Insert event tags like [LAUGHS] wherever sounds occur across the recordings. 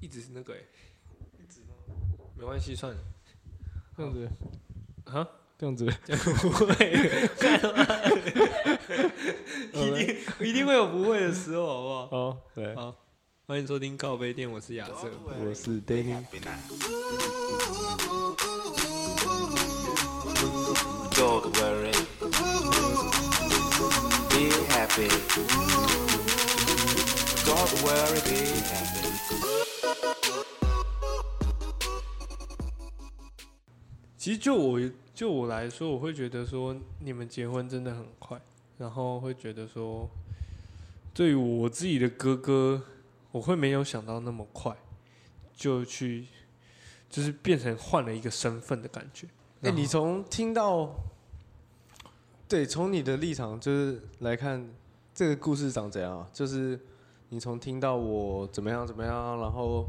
一直是那个哎、一直吗？没关系，算了。这样子啊，这样子，[LAUGHS] 不会？一定 [LAUGHS] 一定会有不会的时候，好不好？哦，对，好，欢迎收听告杯店，我是亚瑟。我是 Danny，Don't worry. Be happy. Don't worry, be happy. 其实就我就我来说，我会觉得说你们结婚真的很快，然后会觉得说，对于我自己的哥哥，我会没有想到那么快就去，就是变成换了一个身份的感觉。哎，你从听到，对，从你的立场就是来看这个故事长怎样啊？就是你从听到我怎么样怎么样，然后哦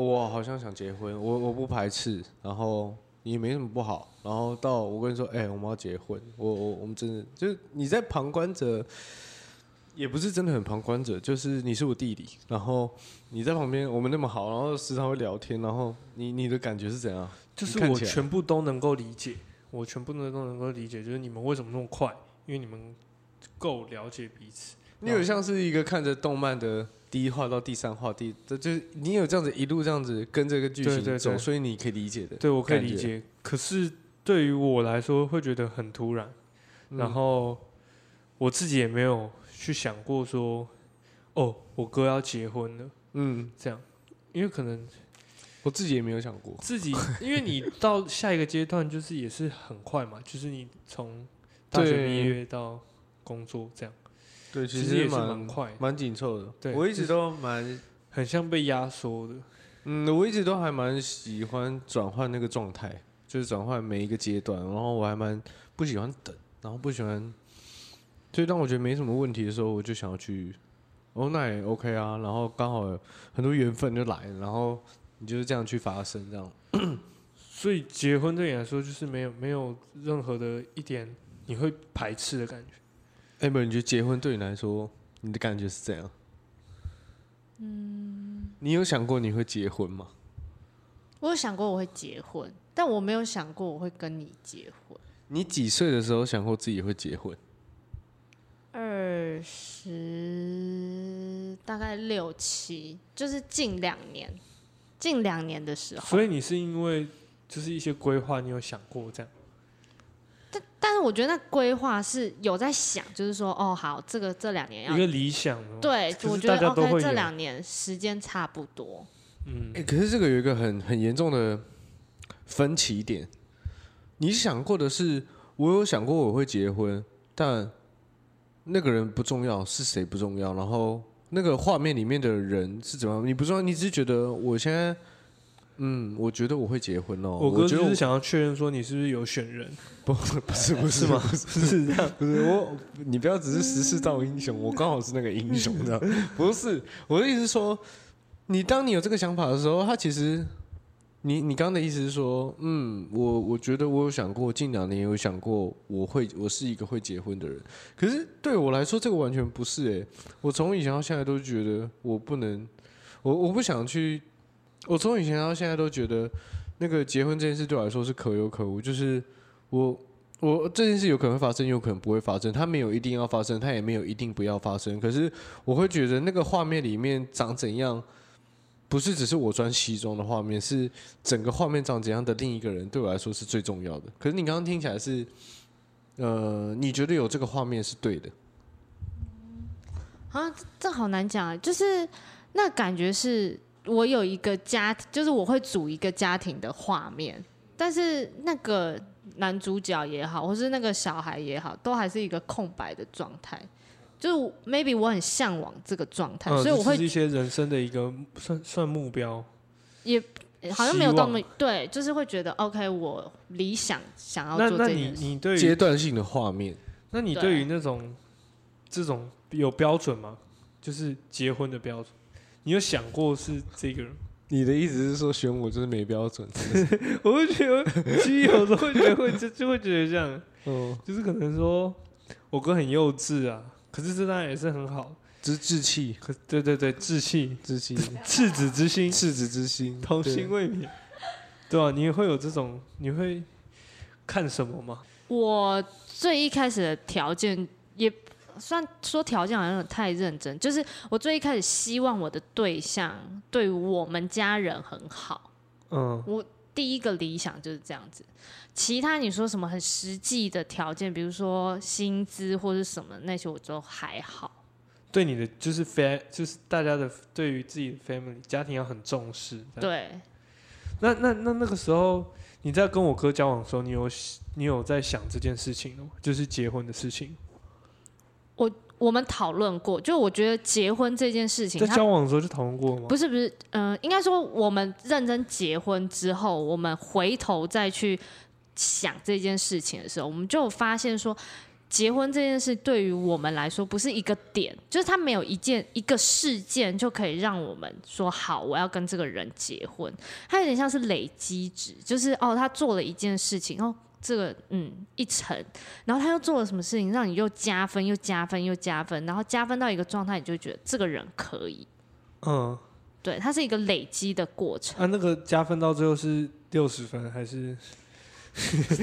我好像想结婚，我我不排斥，然后也没什么不好，然后到我跟你说，哎、我们要结婚，我我我们真的就是你在旁观者，也不是真的很旁观者，就是你是我弟弟，然后你在旁边，我们那么好，然后时常会聊天，然后你你的感觉是怎样？就是我全部都能够理解，我全部都都能够理解，就是你们为什么那么快，因为你们够了解彼此。你有像是一个看着动漫的第一话到第三话，第这就是你有这样子一路这样子跟这个剧情走，对对。对所以你可以理解的。对，我可以理解。可是对于我来说，会觉得很突然，嗯。然后我自己也没有去想过说，哦，我哥要结婚了，嗯，这样，因为可能我自己也没有想过。自己，[LAUGHS] 因为你到下一个阶段，就是也是很快嘛，就是你从大学毕业到工作这样，对，其实也是蛮蛮快，蛮紧凑的。对我一直都蛮，很像被压缩的。嗯，我一直都还蛮喜欢转换那个状态，就是转换每一个阶段，然后我还蛮不喜欢等，然后不喜欢，所以当我觉得没什么问题的时候，我就想要去，哦，那也 OK 啊，然后刚好很多缘分就来了，然后你就是这样去发生这样。[CLEARS THROAT] 所以结婚对你来说，就是没有没有任何的一点你会排斥的感觉。哎、不，你觉得结婚对你来说，你的感觉是怎样？嗯，你有想过你会结婚吗？我有想过我会结婚，但我没有想过我会跟你结婚。你几岁的时候想过自己会结婚？二十大概六七，就是近两年，近两年的时候。所以你是因为就是一些规划，你有想过这样？但但是我觉得那规划是有在想，就是说，哦，好，这个这两年要一个理想哦。对，我觉得 OK，这两年时间差不多。嗯哎、，可是这个有一个很很严重的分歧点。你想过的是，我有想过我会结婚，但那个人不重要，是谁不重要，然后那个画面里面的人是怎么样，你不重要，你只是觉得我现在，嗯，我觉得我会结婚哦。我哥就是想要确认说你是不是有选人，[LAUGHS] 不不是不是吗？不是这样，不是我，你不要只是时势造英雄，我刚好是那个英雄，这样不是我的意思是说，你当你有这个想法的时候，他其实，你你刚刚的意思是说，嗯，我我觉得我有想过，近两年有想过我会我是一个会结婚的人，可是对我来说，这个完全不是诶、我从以前到现在都觉得我不能，我我不想去，我从以前到现在都觉得那个结婚这件事对我来说是可有可无，就是。我我这件事有可能会发生，有可能不会发生。它没有一定要发生，它也没有一定不要发生。可是我会觉得那个画面里面长怎样，不是只是我穿西装的画面，是整个画面长怎样的另一个人对我来说是最重要的。可是你刚刚听起来是，呃，你觉得有这个画面是对的，啊，这这好难讲啊，就是那感觉是我有一个家庭，就是我会组一个家庭的画面，但是那个男主角也好，或是那个小孩也好，都还是一个空白的状态。就是 maybe 我很向往这个状态，嗯，所以我会一些人生的一个算算目标。也好像没有希望到那么对，就是会觉得 OK，我理想想要做这件事。你对阶段性的画面。那你对对于那种这种有标准吗？就是结婚的标准，你有想过是这个人？你的意思是说选我就是没标准？[LAUGHS] 我会觉得，其实有时候会觉得会就就会觉得这样，嗯，就是可能说我哥很幼稚啊，可是这当然也是很好。之志气，可对对对，志气、志气，[LAUGHS] 赤子之心、赤子之心，童心未泯，对啊，你会有这种，你会看什么吗？我最一开始的条件也算说条件好像太认真，就是我最一开始希望我的对象对我们家人很好，嗯，我第一个理想就是这样子。其他你说什么很实际的条件，比如说薪资或者什么那些，我都还好。对你的就是 fa，就是大家的对于自己的 family 家庭要很重视。对，那那那那个时候你在跟我哥交往的时候，你有你有在想这件事情吗？就是结婚的事情。我我们讨论过，就我觉得结婚这件事情，在交往的时候就讨论过吗？不是不是，嗯、应该说我们认真结婚之后，我们回头再去想这件事情的时候，我们就发现说，结婚这件事对于我们来说不是一个点，就是它没有一件一个事件就可以让我们说好，我要跟这个人结婚，它有点像是累积值，就是哦，他做了一件事情，哦。这个嗯一层，然后他又做了什么事情，让你又加分又加分又加分，然后加分到一个状态，你就觉得这个人可以，嗯，对，它是一个累积的过程，啊，那个加分到最后是六十分还是？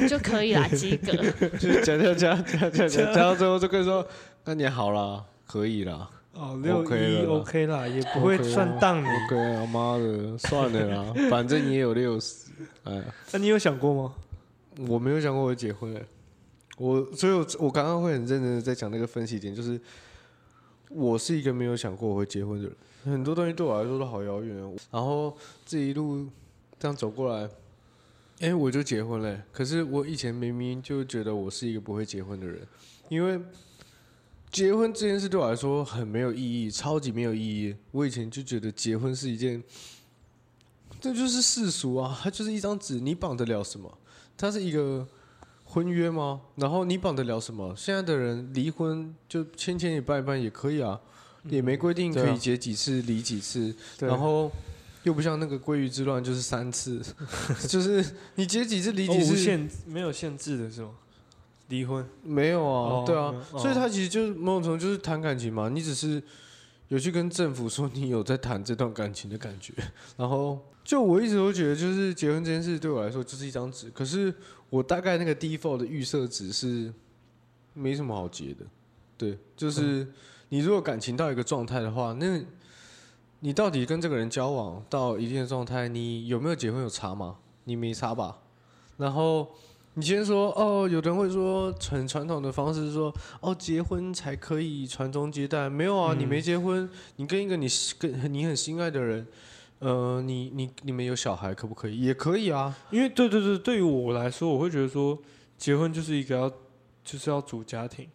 就可以啦，及格。[LAUGHS] 就是加加加加加加加到最后就可以说，那你好了，可以了哦，六一了 OK 啦，也不会算当你。，OK 啊，妈的，算了啦，反正你也有六十，哎，那你有想过吗？我没有想过我会结婚哎，我所以我我刚刚会很认真的在讲那个分析点，就是我是一个没有想过我会结婚的人，很多东西对我来说都好遥远。然后这一路这样走过来，哎、我就结婚了。可是我以前明明就觉得我是一个不会结婚的人，因为结婚这件事对我来说很没有意义，超级没有意义。我以前就觉得结婚是一件，这就是世俗啊，它就是一张纸，你绑得了什么？它是一个婚约吗？然后你绑得了什么？现在的人离婚就签签也办一办也可以啊，也没规定可以结几次离几次，然后又不像那个鲑鱼之乱就是三次，[LAUGHS] 就是你结几次离哦无几次、限没有限制的是吗？离婚没有啊，哦对啊，哦所以他其实就是某种程度就是谈感情嘛，你只是有去跟政府说你有在谈这段感情的感觉，[LAUGHS] 然后就我一直都觉得就是结婚这件事对我来说就是一张纸，可是我大概那个 default 的预设值是没什么好结的，对，就是你如果感情到一个状态的话，那你到底跟这个人交往到一定的状态，你有没有结婚有差吗？你没差吧？然后你先说哦，有人会说很传统的方式是说哦，结婚才可以传宗接代，没有啊，嗯你没结婚，你跟一个你跟你很心爱的人，呃，你你你们有小孩可不可以？也可以啊，因为对对对，对于我来说，我会觉得说结婚就是一个要就是要组家庭，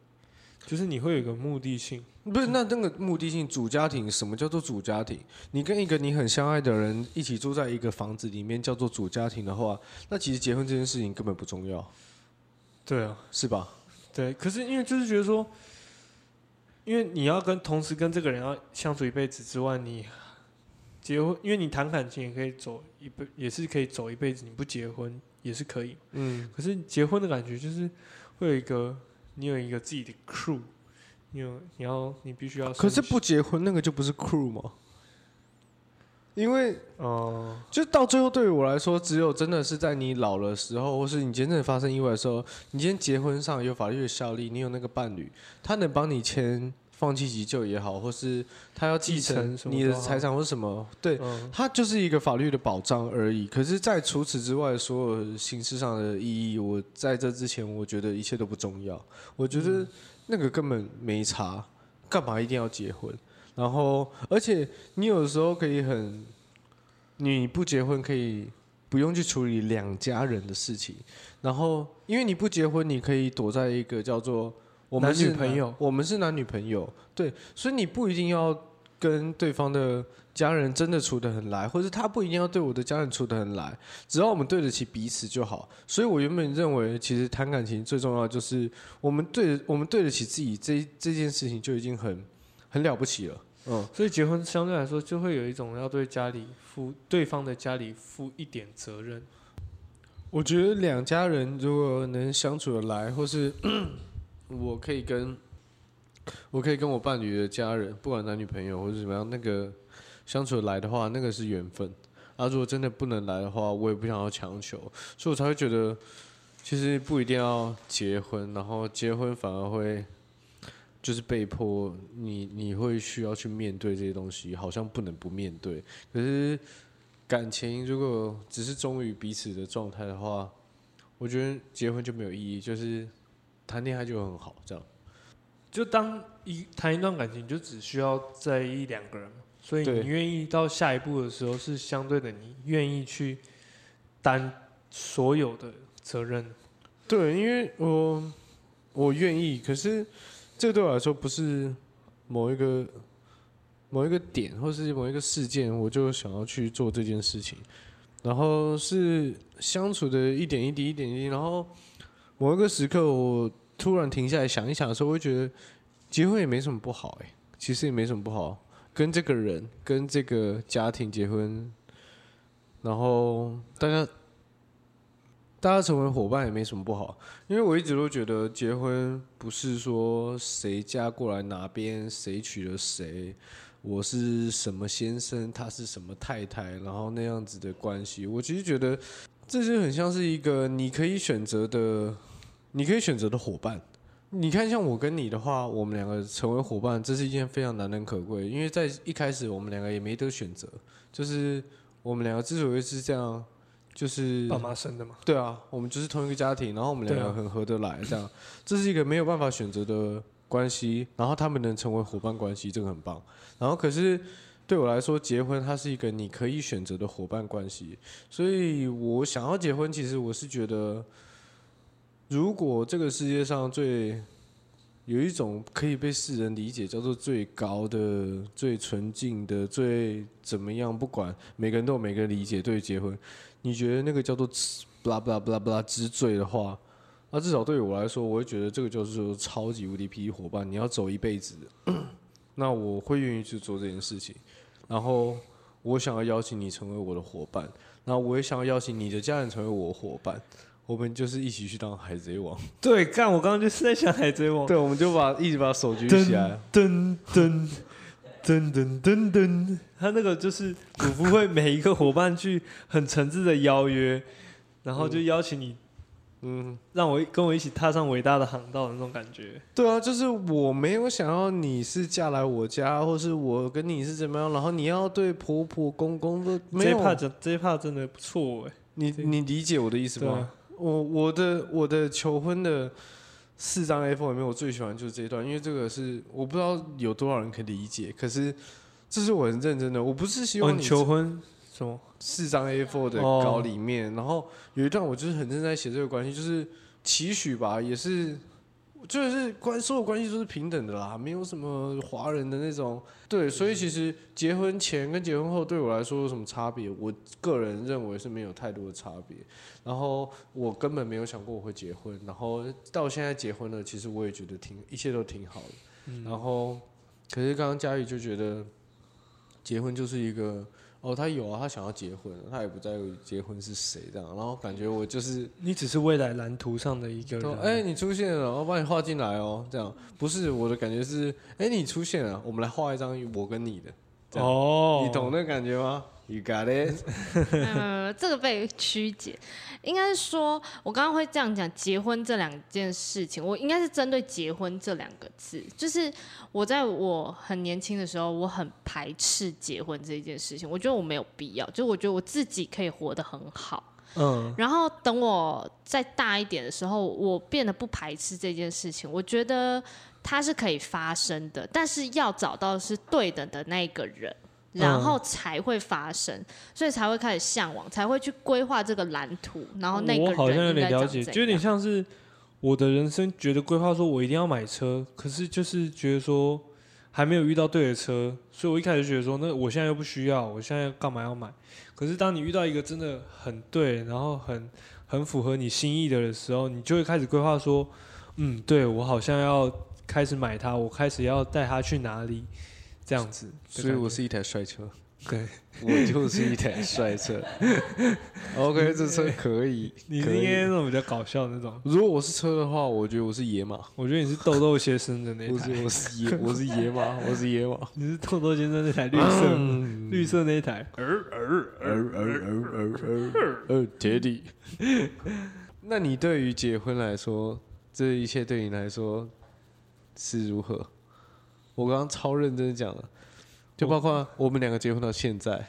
就是你会有一个目的性。不是，那那个目的性主家庭，什么叫做主家庭？你跟一个你很相爱的人一起住在一个房子里面，叫做主家庭的话，那其实结婚这件事情根本不重要，对啊，是吧？对，可是因为就是觉得说，因为你要跟同时跟这个人要相处一辈子之外，你结婚，因为你谈感情也可以走一辈，也是可以走一辈子，你不结婚也是可以。嗯，可是结婚的感觉就是会有一个，你有一个自己的 crew，你有你要你必须要。可是不结婚那个就不是 crew 吗？因为哦、就到最后，对于我来说，只有真的是在你老的时候，或是你真正发生意外的时候，你今天结婚上有法律的效力，你有那个伴侣，他能帮你签放弃急救也好，或是他要继继承你的财产或是什么，对，嗯，它就是一个法律的保障而已。可是，在除此之外，所有形式上的意义，我在这之前，我觉得一切都不重要。我觉得那个根本没差，干嘛一定要结婚？然后，而且你有的时候可以很，你不结婚可以不用去处理两家人的事情。然后，因为你不结婚，你可以躲在一个叫做我们男女是朋友我们是男女朋友，对，所以你不一定要跟对方的家人真的处得很来，或者他不一定要对我的家人处得很来，只要我们对得起彼此就好。所以我原本认为，其实谈感情最重要的就是我们对我们对得起自己这这件事情就已经很很了不起了。嗯，所以结婚相对来说就会有一种要对家里负对方的家里负一点责任。我觉得两家人如果能相处得来，或是 [CLEARS THROAT] 我可以跟我可以跟我伴侣的家人，不管男女朋友或者怎么样，那个相处来的话，那个是缘分。啊，如果真的不能来的话，我也不想要强求，所以我才会觉得，其实不一定要结婚，然后结婚反而会就是被迫你你会需要去面对这些东西，好像不能不面对。可是感情如果只是忠于彼此的状态的话，我觉得结婚就没有意义，就是谈恋爱就很好，这样。就当一谈一段感情，就只需要在意两个人嘛，所以你愿意到下一步的时候，是相对的，你愿意去担所有的责任。对，因为我我愿意，可是这对我来说不是某一个某一个点，或是某一个事件，我就想要去做这件事情。然后是相处的一点一滴，一点一滴，然后某一个时刻，我突然停下来想一想的时候，我会觉得结婚也没什么不好、欸，其实也没什么不好，跟这个人，跟这个家庭结婚，然后大家大家成为伙伴也没什么不好，因为我一直都觉得结婚不是说谁嫁过来哪边，谁娶了谁，我是什么先生，他是什么太太，然后那样子的关系，我其实觉得这就很像是一个你可以选择的，你可以选择的伙伴。你看，像我跟你的话，我们两个成为伙伴，这是一件非常难能可贵，因为在一开始我们两个也没得选择，就是我们两个之所以是这样，就是爸妈生的嘛，对啊，我们就是同一个家庭，然后我们两个很合得来，这样，这是一个没有办法选择的关系，然后他们能成为伙伴关系，这个很棒。然后可是对我来说，结婚它是一个你可以选择的伙伴关系，所以我想要结婚，其实我是觉得，如果这个世界上最有一种可以被世人理解叫做最高的、最纯净的、最怎么样，不管每个人都有每个人理解对于结婚，你觉得那个叫做不啦不啦不啦不啦之最的话，那至少对于我来说，我会觉得这个就是超级无敌霹雳伙伴，你要走一辈子，那我会愿意去做这件事情。然后我想要邀请你成为我的伙伴，然后我也想要邀请你的家人成为我伙伴，我们就是一起去当海贼王。[LAUGHS] 对，干，我刚刚就是在想海贼王，对，我们就把一直把手举起来。噔噔噔噔噔噔，他那个就是鲁夫会每一个伙伴去很诚挚的邀约，然后就邀请你，嗯，让我跟我一起踏上伟大的航道的那种感觉。对啊，就是我没有想要你是嫁来我家，或是我跟你是怎么样，然后你要对婆婆公公的没有。这一趴真这一趴真的不错哎，你你理解我的意思吗？我我的我的求婚的四张 A4 里面，我最喜欢就是这一段，因为这个是我不知道有多少人可以理解，可是这是我很认真的，我不是希哦，望你你求婚什么？四张 A4 的哦稿里面，然后有一段我就是很认真在写这个关系，就是期许吧，也是就是关所有关系都是平等的啦，没有什么华人的那种对，所以其实结婚前跟结婚后对我来说有什么差别？我个人认为是没有太多的差别。然后我根本没有想过我会结婚，然后到现在结婚了，其实我也觉得挺一切都挺好的。然后可是刚刚佳宇就觉得结婚就是一个。哦，他有啊，他想要结婚，他也不在乎结婚是谁这样，然后感觉我就是你只是未来蓝图上的一个说，人。哎、你出现了，我帮你画进来哦，这样不是我的感觉是，哎、你出现了，我们来画一张我跟你的，哦，你懂那感觉吗？You got it？呃，这个被曲解，应该是说，我刚刚会这样讲，结婚这两件事情，我应该是针对结婚这两个字，就是我在我很年轻的时候，我很排斥结婚这件事情，我觉得我没有必要，就我觉得我自己可以活得很好。嗯，然后等我再大一点的时候，我变得不排斥这件事情，我觉得它是可以发生的，但是要找到是对等的那一个人。然后才会发生，所以才会开始向往，才会去规划这个蓝图，然后那个人我好像有点了解，就有点像是我的人生觉得规划说我一定要买车，可是就是觉得说还没有遇到对的车，所以我一开始觉得说，那我现在又不需要，我现在干嘛要买？可是当你遇到一个真的很对，然后很很符合你心意的的时候，你就会开始规划说，嗯，对我好像要开始买它，我开始要带它去哪里，这样子。所以我是一台帅车。对，[LAUGHS] 我就是一台帅车。[LAUGHS] OK，这车可以，你应该那种比较搞笑的那种。如果我是车的话，我觉得我是野马，我觉得你是豆豆先生的那台。不，是我是野我是野马，我是野马。[LAUGHS] 你是豆豆先生那台绿色、嗯绿色那一台。儿儿儿儿儿儿，铁弟。那你对于结婚来说，这一切对你来说是如何？我刚刚超认真的讲了，就包括我们两个结婚到现在，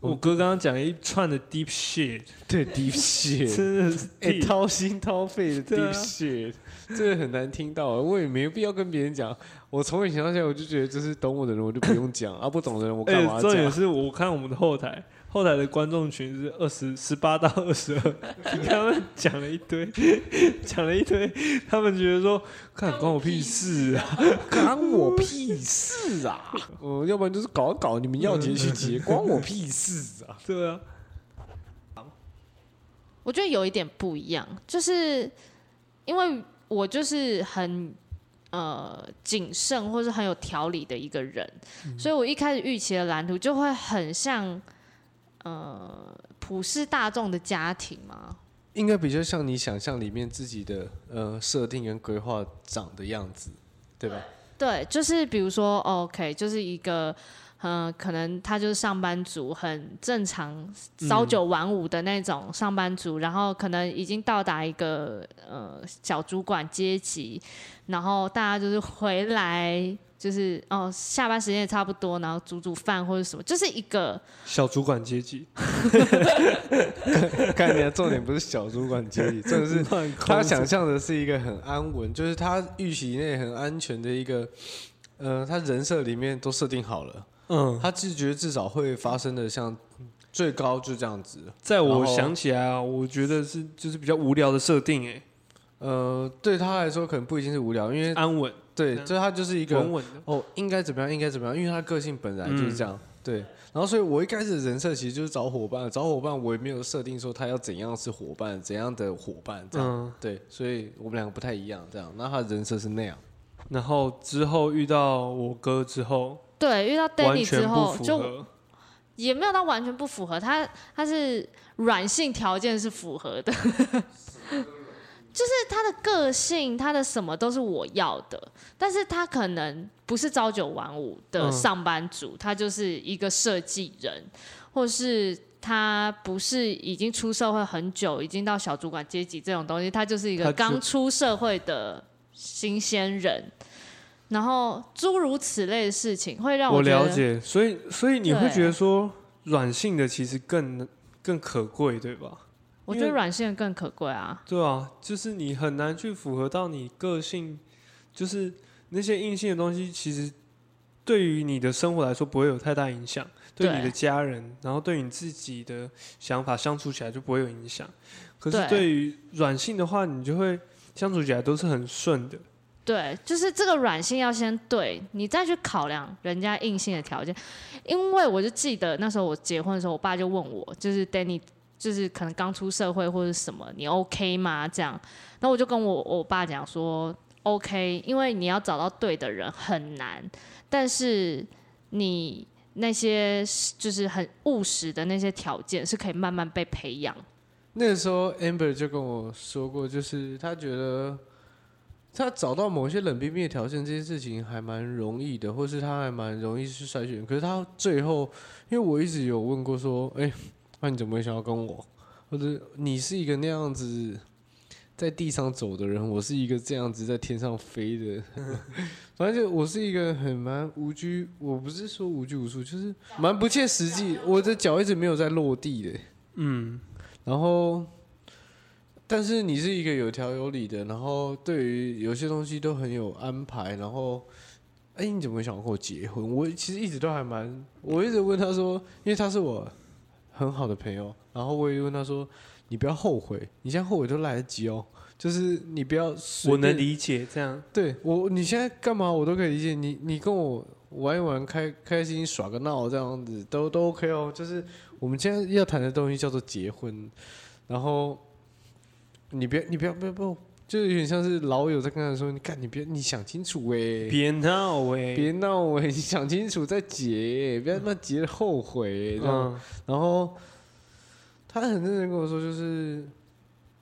我哥刚刚讲一串的 deep shit，对 deep shit，真的是掏心掏肺的 deep shit，这个很难听到，我也没有必要跟别人讲。我从以前到现在，我就觉得就是懂我的人我就不用讲。啊，不懂的人我干嘛讲，重点？是我看我们的后台，后台的观众群是二十十八到二十二，[LAUGHS] 他们讲了一堆，[LAUGHS] 讲了一堆，他们觉得说，看关我屁事啊！关我屁事啊！[LAUGHS] 嗯，要不然就是搞一搞，你们要结去结，关我屁事啊！对啊，我觉得有一点不一样，就是因为我就是很呃谨慎或是很有条理的一个人，所以我一开始预期的蓝图就会很像呃普世大众的家庭吗。应该比较像你想象里面自己的呃设定跟规划长的样子，对吧？对，就是比如说，OK，就是一个，嗯、可能他就是上班族，很正常，朝九晚五的那种上班族，然后可能已经到达一个呃小主管阶级，然后大家就是回来，就是哦下班时间也差不多，然后煮煮饭或者什么，就是一个小主管阶级，[LAUGHS] 看你的重点不是小主管阶级，真的是 [LAUGHS] 他想象的是一个很安稳，就是他预期内很安全的一个，呃，他人设里面都设定好了，嗯，他自觉至少会发生的像最高就这样子，在我想起来啊，我觉得是就是比较无聊的设定，哎，呃，对他来说可能不一定是无聊，因为安稳、对，就他就是一个稳稳的。哦，应该怎么样，应该怎么样，因为他个性本来就是这样，对。然后，所以我一开始的人设其实就是找伙伴，找伙伴我也没有设定说他要怎样是伙伴，怎样的伙伴这样，嗯，对。所以我们两个不太一样，这样。那他的人设是那样，然后之后遇到我哥之后，对遇到 Danny 之后就。也没有到完全不符合，他他是软性条件是符合的，[LAUGHS] 就是他的个性，他的什么都是我要的，但是他可能不是朝九晚五的嗯上班族，他就是一个设计人，或是他不是已经出社会很久，已经到小主管阶级这种东西，他就是一个刚出社会的新鲜人。然后诸如此类的事情会让我了解，所以所以你会觉得说软性的其实更更可贵，对吧？我觉得软性更可贵啊。对啊，就是你很难去符合到你个性，就是那些硬性的东西，其实对于你的生活来说不会有太大影响，对对你的家人，然后对你自己的想法相处起来就不会有影响。可是对对于软性的话，你就会相处起来都是很顺的。对，就是这个软性要先对你再去考量人家硬性的条件，因为我就记得那时候我结婚的时候，我爸就问我，就是 Danny，就是可能刚出社会或者什么，你 OK 吗？这样，那我就跟我我爸讲说 OK，因为你要找到对的人很难，但是你那些就是很务实的那些条件是可以慢慢被培养。那个时候，Amber 就跟我说过，就是他觉得他找到某些冷冰冰的条件，这件事情还蛮容易的，或是他还蛮容易去筛选。可是他最后，因为我一直有问过说，哎、那你怎么会想要跟我？或者你是一个那样子在地上走的人，我是一个这样子在天上飞的。[LAUGHS] 反正就我是一个很蛮无拘，我不是说无拘无束，就是蛮不切实际。我的脚一直没有在落地的。嗯，然后，但是你是一个有条有理的，然后对于有些东西都很有安排，然后，哎，你怎么会想要跟我结婚？我其实一直都还蛮，我一直问他说，因为他是我很好的朋友，然后我也问他说，你不要后悔，你现在后悔都来得及哦，就是你不要我能理解这样。对我，你现在干嘛我都可以理解。你你跟我玩一玩，开开心耍个闹这样子都都 OK 哦。就是我们现在要谈的东西叫做结婚，然后你别你不要不要不要就有点像是老友在跟他说：“你看，你别你想清楚哎、别闹哎，别闹哎、你想清楚再结、不要他妈结了后悔、这样。嗯然后他很认真跟我说，就是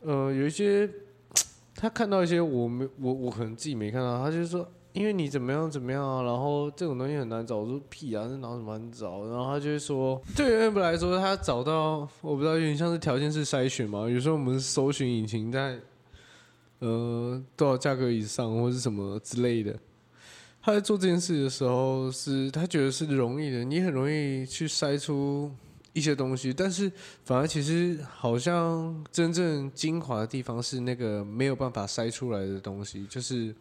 呃，有一些 [TSK] 他看到一些我没我我可能自己没看到，他就说。因为你怎么样怎么样啊，然后这种东西很难找。我说屁啊，这哪有什么难找？然后他就会说，对于 Amber 来说，他找到我不知道，有点像是条件式筛选嘛。有时候我们搜寻引擎在呃多少价格以上或是什么之类的，他在做这件事的时候是，他觉得是容易的，你很容易去筛出一些东西，但是反而其实好像真正精华的地方是那个没有办法筛出来的东西，就是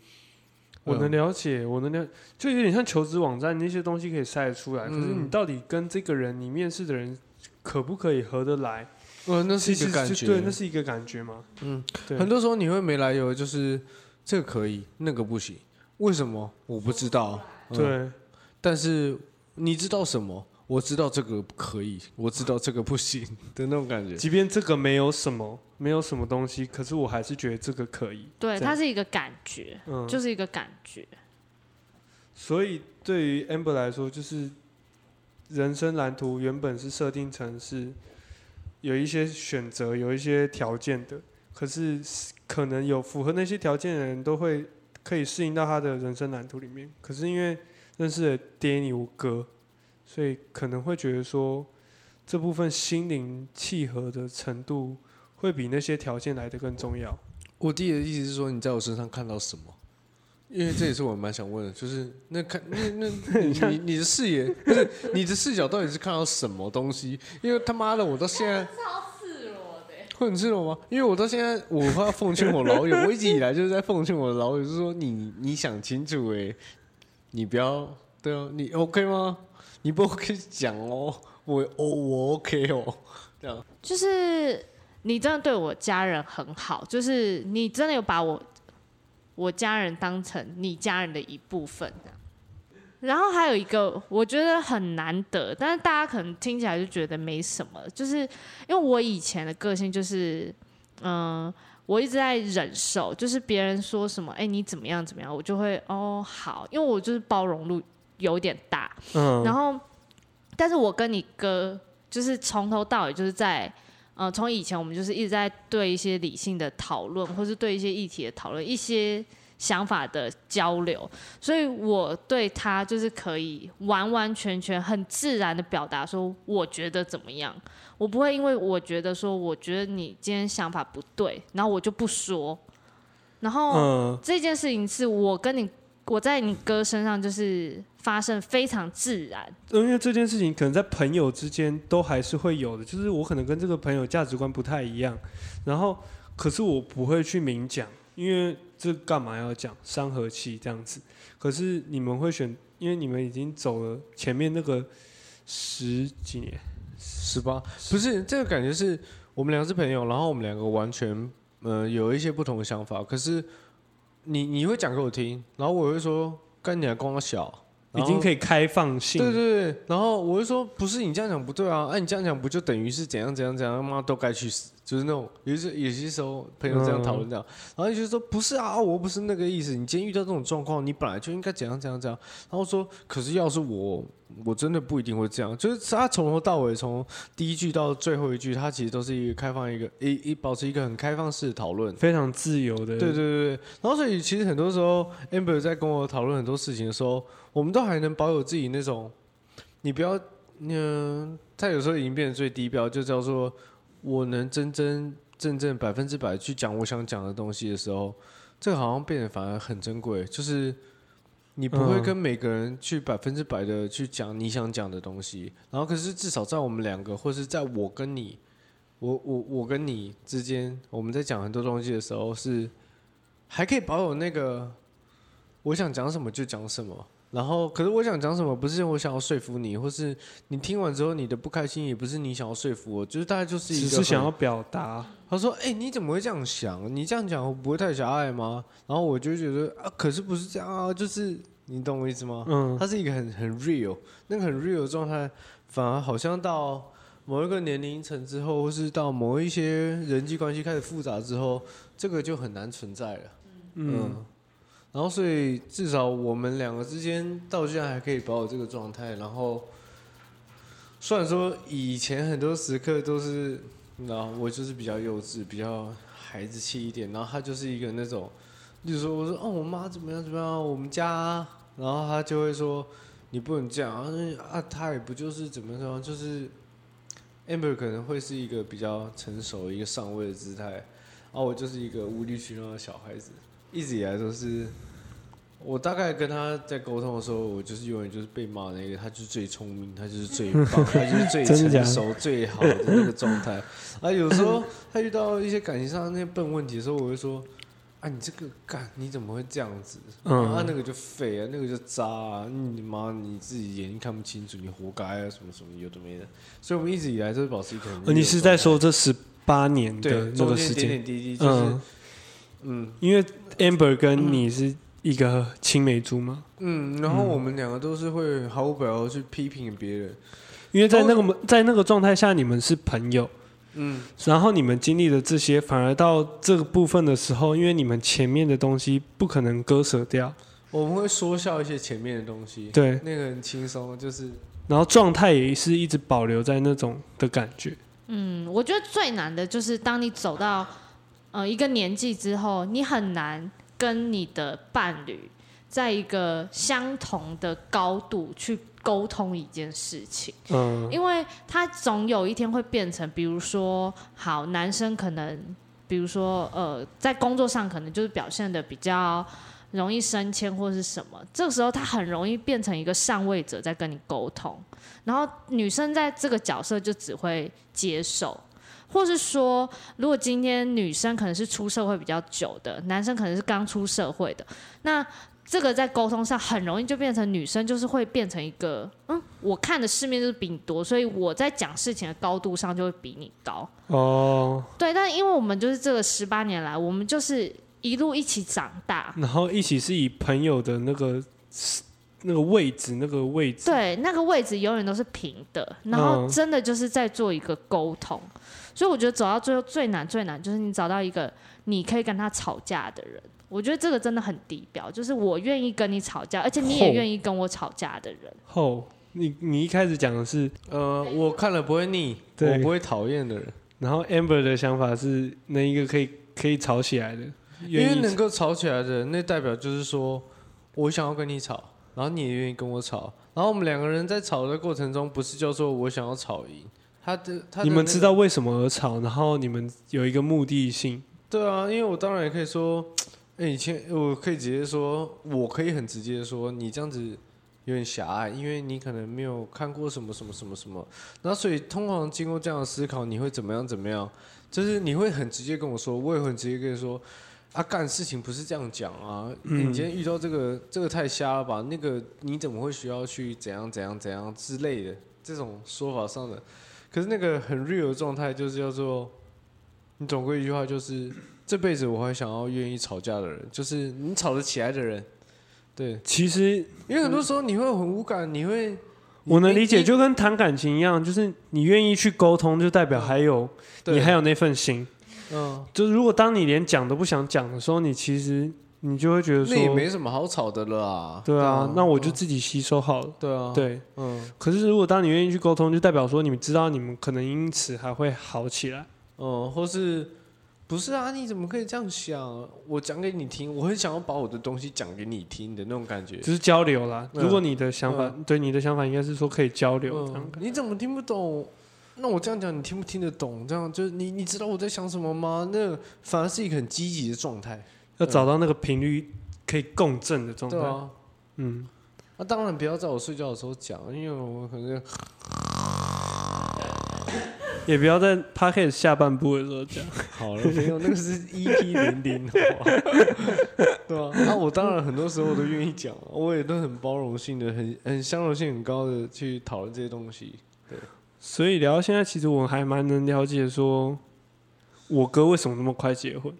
我能了解，我能了，就有点像求职网站那些东西可以筛出来，可是你到底跟这个人，你面试的人可不可以合得来？呃，那是一个感觉，对，那是一个感觉嘛。嗯，对，很多时候你会没来由，就是这个可以，那个不行，为什么我不知道？嗯对，但是你知道什么？我知道这个可以，我知道这个不行 [LAUGHS] 的那种感觉。即便这个没有什么，没有什么东西，可是我还是觉得这个可以。对，它是一个感觉，嗯，就是一个感觉。所以对于 Amber 来说，就是人生蓝图原本是设定成是有一些选择、有一些条件的，可是可能有符合那些条件的人都会可以适应到他的人生蓝图里面。可是因为认识了 Danny 我哥，所以可能会觉得说这部分心灵契合的程度会比那些条件来的更重要。我弟的意思是说，你在我身上看到什么？因为这也是我蛮想问的，就是那看那那 [LAUGHS] 你你你的视野不是你的视角到底是看到什么东西？因为他妈的，我到现在 [LAUGHS] 超赤裸的，会很赤裸吗？因为我到现在我要奉劝我老友，我一直以来就是在奉劝我的老友，就是说你你想清楚哎、你不要对啊，你 OK 吗？你不 OK 讲哦，我哦我 OK 哦，这样就是你真的对我家人很好，就是你真的有把我我家人当成你家人的一部分这样。然后还有一个我觉得很难得，但是大家可能听起来就觉得没什么，就是因为我以前的个性就是，嗯、我一直在忍受，就是别人说什么，哎、你怎么样怎么样，我就会哦好，因为我就是包容度有点大，嗯，然后，但是我跟你哥就是从头到尾就是在，呃，从以前我们就是一直在对一些理性的讨论，或是对一些议题的讨论，一些想法的交流，所以我对他就是可以完完全全很自然的表达说我觉得怎么样，我不会因为我觉得说我觉得你今天想法不对，然后我就不说，然后。嗯，这件事情是我跟你，我在你哥身上就是发生非常自然，因为这件事情可能在朋友之间都还是会有的，就是我可能跟这个朋友价值观不太一样，然后可是我不会去明讲，因为这干嘛要讲伤和气这样子？可是你们会选，因为你们已经走了前面那个十几年，十八不是这个感觉是我们两个是朋友，然后我们两个完全呃有一些不同的想法，可是你你会讲给我听，然后我会说干你还光小，已经可以。开放性，对对对，然后我就说不是你这样讲不对啊，哎、你这样讲不就等于是怎样怎样怎样，他妈都该去死，就是那种有些有些时候朋友这样讨论这样，然后你就说不是啊，我不是那个意思，你今天遇到这种状况，你本来就应该怎样怎样怎样，然后说可是要是我，我真的不一定会这样，就是他从头到尾从第一句到最后一句，他其实都是一个开放一个一一保持一个很开放式的讨论，非常自由的，对对对。对，然后所以其实很多时候，amber 在跟我讨论很多事情的时候，我们都还能保有自己那种，你不要，嗯、他有时候已经变成最低标，就叫做我能真真正正百分之百去讲我想讲的东西的时候，这个好像变得反而很珍贵，就是你不会跟每个人去百分之百的去讲你想讲的东西，然后可是至少在我们两个，或是在我跟你。我我我跟你之间，我们在讲很多东西的时候是还可以保有那个我想讲什么就讲什么，然后可是我想讲什么不是我想要说服你，或是你听完之后你的不开心也不是你想要说服我，就是大概就是一个只是想要表达，他说：“哎、你怎么会这样想？你这样讲不会太狭隘吗？”然后我就觉得啊，可是不是这样啊，就是你懂我意思吗？嗯，它是一个很很 real，那个很 real 的状态，反而好像到某一个年龄层之后，或是到某一些人际关系开始复杂之后，这个就很难存在了。嗯，然后所以至少我们两个之间到现在还可以保有这个状态。然后虽然说以前很多时刻都是，然后我就是比较幼稚，比较孩子气一点，然后他就是一个那种，就是说我说哦我妈怎么样怎么样，我们家啊、然后他就会说你不能这样啊，啊他也不就是怎么说，就是 Amber 可能会是一个比较成熟一个上位的姿态，啊我就是一个无理取闹的小孩子。一直以来都是，我大概跟他在沟通的时候，我就是永远就是被骂那个，他就是最聪明，他就是最棒，[LAUGHS] 他就是最成熟、最好的那个状态。[LAUGHS] 啊，有时候他遇到一些感情上那些笨问题的时候，我会说。啊，你这个干你怎么会这样子？嗯啊，那个就废啊，那个就渣啊！你妈你自己眼睛看不清楚，你活该啊！什么什么有的没的。所以我们一直以来都是保持一个你是在说这十八年对的那个时间？点滴滴，就是嗯，嗯因为 Amber 跟你是一个青梅竹马，嗯，然后我们两个都是会毫无保留去批评别人，因为在那个在那个状态下，你们是朋友，嗯，然后你们经历了这些，反而到这个部分的时候，因为你们前面的东西不可能割舍掉，我们会说笑一些前面的东西，对，那个很轻松，就是然后状态也是一直保留在那种的感觉。嗯，我觉得最难的就是当你走到呃一个年纪之后，你很难跟你的伴侣在一个相同的高度去沟通一件事情。嗯，因为他总有一天会变成，比如说，好，男生可能，比如说，呃，在工作上可能就是表现的比较容易升迁或是什么，这个时候他很容易变成一个上位者在跟你沟通，然后女生在这个角色就只会接受。或是说，如果今天女生可能是出社会比较久的，男生可能是刚出社会的，那这个在沟通上很容易就变成女生就是会变成一个，嗯，我看的世面就是比你多，所以我在讲事情的高度上就会比你高。哦，对，但因为我们就是这个十八年来，我们就是一路一起长大，然后一起是以朋友的那个那个位置，那个位置，对，那个位置永远都是平的，然后嗯真的就是在做一个沟通。所以我觉得走到最后最难最难就是你找到一个你可以跟他吵架的人。我觉得这个真的很低标，就是我愿意跟你吵架，而且你也愿意跟我吵架的人。后你你一开始讲的是，呃，我看了不会腻，我不会讨厌的人，然后 Amber 的想法是那一个可以可以吵起来的，因为能够吵起来的人，那代表就是说我想要跟你吵，然后你也愿意跟我吵，然后我们两个人在吵的过程中，不是叫做我想要吵赢，他的他的你们知道为什么而吵，然后你们有一个目的性，对啊，因为我当然也可以说，[TSK] 哎、以前我可以直接说，我可以很直接的说，你这样子有点狭隘，因为你可能没有看过什么什么什么什么，然后所以通常经过这样的思考，你会怎么样怎么样，就是你会很直接跟我说，我也会很直接跟你说，啊，干事情不是这样讲啊，嗯。你今天遇到这个这个太瞎了吧，那个你怎么会需要去怎样怎样怎样之类的这种说法上的，可是那个很 real 的状态就是叫做，你总归一句话就是。这辈子我还想要愿意吵架的人，就是你吵得起来的人。对，其实因为很多时候你会很无感，你会，我能理解，就跟谈感情一样，就是你愿意去沟通，就代表还有你还有那份心。嗯，就是如果当你连讲都不想讲的时候，你其实你就会觉得说那也，没什么好吵的了啊。对啊，那我就嗯自己吸收好了。对啊，，对，嗯可是如果当你愿意去沟通，就代表说你们知道你们可能因此还会好起来。嗯，或是不是啊？你怎么可以这样想？我讲给你听，我很想要把我的东西讲给你听的那种感觉。就是交流啦。嗯如果你的想法，对你的想法应该是说可以交流嗯，你怎么听不懂？那我这样讲，你听不听得懂？这样就是你，你知道我在想什么吗？那反而是一个很积极的状态。要找到那个频率可以共振的状态。对啊，嗯，那、当然不要在我睡觉的时候讲，因为我可能 [COUGHS] 也不要在 p o d c a s t 下半部的时候讲。[LAUGHS] 好了，没有，那个是 EP 零零，好吧？对啊，那、我当然很多时候我都愿意讲，我也都很包容性的、很很相容性很高的去讨论这些东西。对所以聊到现在，其实我还蛮能了解说，我哥为什么那么快结婚。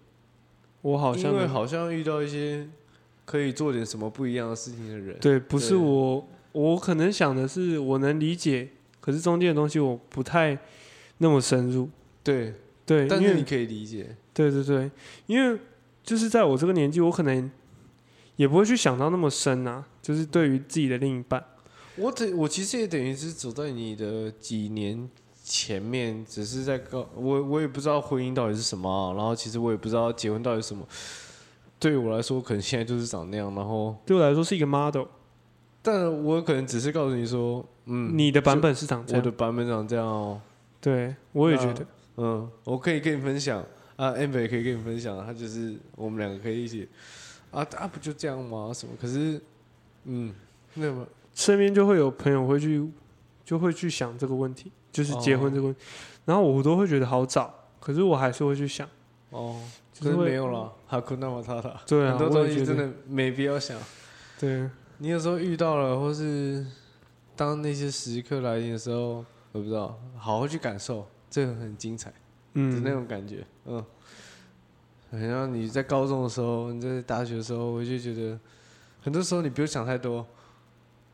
我好像因为好像遇到一些可以做点什么不一样的事情的人。对，不是我，我可能想的是，我能理解可是中间的东西我不太那么深入。对，对，但是你可以理解，对对对，因为就是在我这个年纪，我可能也不会去想到那么深啊。就是对于自己的另一半，我等我其实也等于是走在你的几年前面，只是在告我我也不知道婚姻到底是什么啊、然后其实我也不知道结婚到底是什么。对于我来说，可能现在就是长那样，然后，对我来说是一个 model。但我可能只是告诉你说，嗯，你的版本是长这样，我的版本长这样哦，对我也觉得，嗯，我可以跟你分享啊，amber 也可以跟你分享，他就是我们两个可以一起啊啊，不就这样吗？什么？可是，嗯，那么身边就会有朋友会去，就会去想这个问题，就是结婚这个问题，然后我都会觉得好早，可是我还是会去想，哦，就是没有了，哈库那么塔塔，对啊，很多东西真的没必要想。对，你有时候遇到了，或是当那些时刻来临的时候，我不知道，好好去感受，这个很精彩嗯。那嗯，种感觉，嗯。很像你在高中的时候，你在大学的时候，我就觉得，很多时候你不用想太多，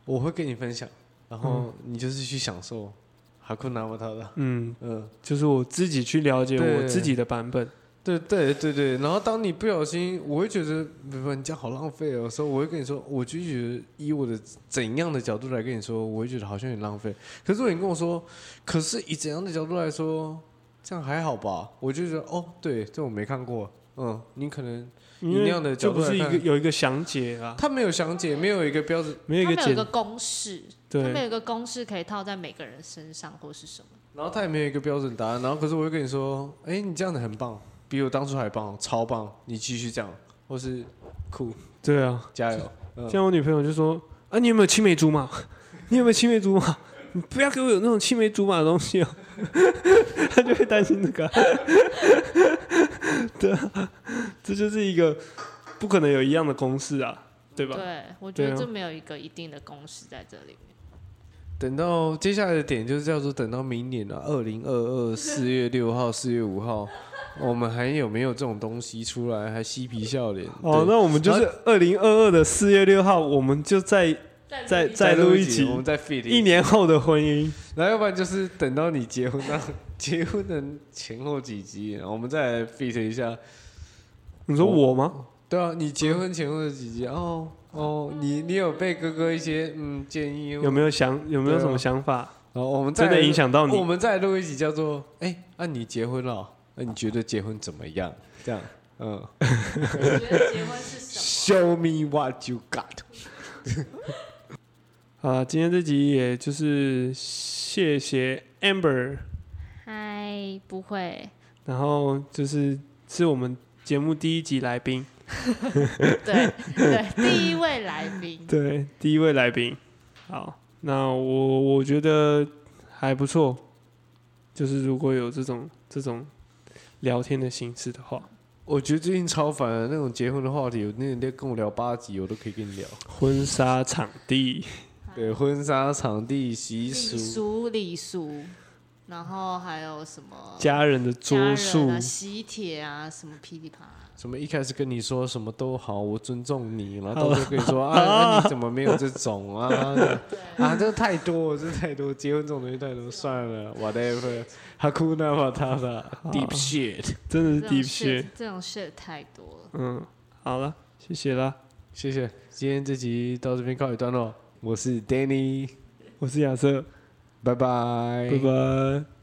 我会跟你分享，然后你就是去享受，哈库纳马塔的，嗯，嗯。就是我自己去了解对我自己的版本，对对对对，然后当你不小心，我会觉得不不，你这样好浪费哦。所以我会跟你说，我就觉得以我的怎样的角度来跟你说，我会觉得好像很浪费。可是如果你跟我说，可是以怎样的角度来说，这样还好吧？我就觉得哦，对，这我没看过。嗯，你可能以那样的角就不是一个有一个详解啊，他没有详解，没有一个标准，没有一个他有一个公式，他们对有一个公式可以套在每个人身上或是什么。然后他也没有一个标准答案。然后可是我会跟你说，哎，你这样的很棒，比我当初还棒，超棒，你继续这样，或是酷，对啊，加油。嗯像我女朋友就说啊，你有没有青梅竹马？[LAUGHS] 你有没有青梅竹马？你不要给我有那种青梅竹马的东西哦，[LAUGHS] 他就会担心这个啊。[LAUGHS] 对啊，这就是一个不可能有一样的公式啊，对吧？对，我觉得这没有一个一定的公式在这里面。等到接下来的点就是叫做等到明年了，二零二二四月六号、四月五号，我们还有没有这种东西出来？还嬉皮笑脸？哦，那我们就是二零二二的四月六号，我们就在再再录一集我们再 fit 一，年后的婚姻。然后要不然就是等到你结婚那 [LAUGHS] 结婚的前后几集，然后我们再来 fit 一下。你说我吗？对啊，你结婚前后的几集哦哦，你你有被哥哥一些嗯建议有没有想有没有什么想法？然后我们再真的影响到你我们再录一集叫做哎，那、你结婚了？那、你觉得结婚怎么样？这样，嗯觉得结婚是什，[LAUGHS] Show me what you got。[LAUGHS] 啊，今天这集也就是谢谢 Amber，嗨，不会，然后就是是我们节目第一集来宾，[LAUGHS] 对对，第一位来宾，对，第一位来宾。好，那我我觉得还不错，就是如果有这种这种聊天的形式的话，我觉得最近超烦的那种结婚的话题，有那人在跟我聊八集，我都可以跟你聊。婚纱场地，对，婚纱场地习礼俗，俗礼俗，然后还有什么家人的桌数。啊、，喜帖啊，什么噼里啪啦。什么一开始跟你说什么都好，我尊重你，然后到时候跟你说 [LAUGHS] 啊，那你怎么没有这种啊？[LAUGHS] 啊，这太多，这太多，结婚这种东西太多，算了，whatever，哈库纳马塔的，deep shit，真的是 deep shit shit。这种 shit 太多了。嗯，好了，谢谢啦，谢谢，今天这集到这边告一段落，我是 Danny，我是亚瑟，拜拜，拜拜。